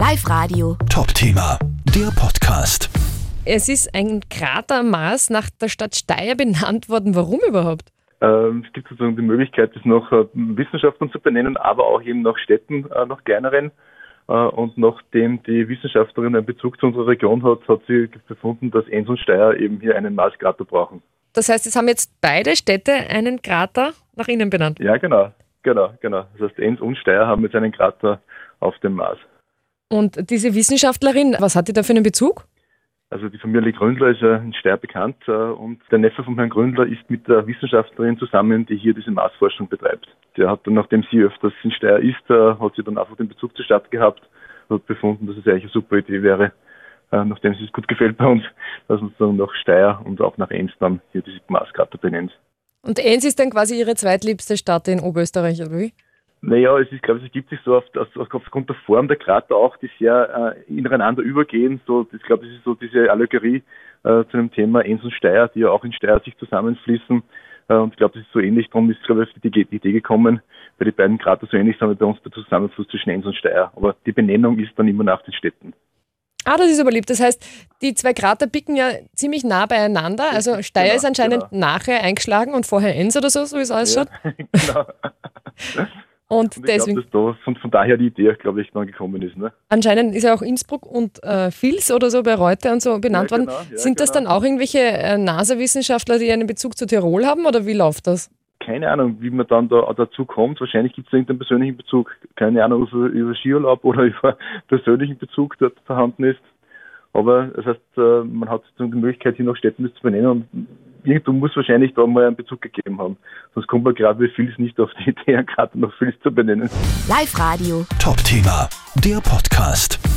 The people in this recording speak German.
Live Radio. Top-Thema, der Podcast. Es ist ein Krater am Mars nach der Stadt Steyr benannt worden. Warum überhaupt? Ähm, es gibt sozusagen die Möglichkeit, das nach äh, Wissenschaftlern zu benennen, aber auch eben nach Städten, äh, nach kleineren. Äh, und nachdem die Wissenschaftlerin einen Bezug zu unserer Region hat, hat sie befunden, dass Enns und Steyr eben hier einen Marskrater brauchen. Das heißt, es haben jetzt beide Städte einen Krater nach ihnen benannt. Ja, genau, genau, genau. Das heißt, Enns und Steyr haben jetzt einen Krater auf dem Mars. Und diese Wissenschaftlerin, was hat die da für einen Bezug? Also die Familie Gründler ist ja in Steyr bekannt äh, und der Neffe von Herrn Gründler ist mit der Wissenschaftlerin zusammen, die hier diese Marsforschung betreibt. Der hat dann, nachdem sie öfters in Steyr ist, äh, hat sie dann einfach den Bezug zur Stadt gehabt und hat befunden, dass es eigentlich eine super Idee wäre, äh, nachdem es gut gefällt bei uns, dass man dann nach Steyr und auch nach Enns dann hier diese Marskarte benennt. Und Enns ist dann quasi ihre zweitliebste Stadt in Oberösterreich, oder wie? Naja, es ist, glaube ich, es gibt sich so auf, auf, aufgrund der Form der Krater auch, die sehr äh, ineinander übergehen. So, ich glaube, das ist so diese Allegorie äh, zu dem Thema Enns und Steyr, die ja auch in Steyr sich zusammenfließen. Äh, und ich glaube, das ist so ähnlich. Darum ist, glaube ich, die, die Idee gekommen, weil die beiden Krater so ähnlich sind wie bei uns der Zusammenfluss zwischen Enns und Steyr. Aber die Benennung ist dann immer nach den Städten. Ah, das ist aber lieb. Das heißt, die zwei Krater picken ja ziemlich nah beieinander. Also Steyr Genau, ist anscheinend genau. nachher eingeschlagen und vorher Enns oder so, so wie es ausschaut. Ja, genau. Und Und deswegen, glaube, dass da von, daher die Idee, glaube ich, dann gekommen ist. Ne? anscheinend ist ja auch Innsbruck und äh, Vils oder so bei Reuter und so benannt Ja, worden. genau, ja, Sind das genau. dann auch irgendwelche äh, NASA-Wissenschaftler, die einen Bezug zu Tirol haben oder wie läuft das? Keine Ahnung, wie man dann da dazu kommt. Wahrscheinlich gibt es irgendeinen persönlichen Bezug. Keine Ahnung, ob es über Skiurlaub oder über persönlichen Bezug dort vorhanden ist. Aber das heißt, äh, man hat die Möglichkeit, hier noch Städten das zu benennen und irgendwo muss wahrscheinlich da mal einen Bezug gegeben haben. Sonst kommt man gerade wie Fils nicht auf die Idee, gerade noch Fils zu benennen. Live Radio. Top-Thema, der Podcast.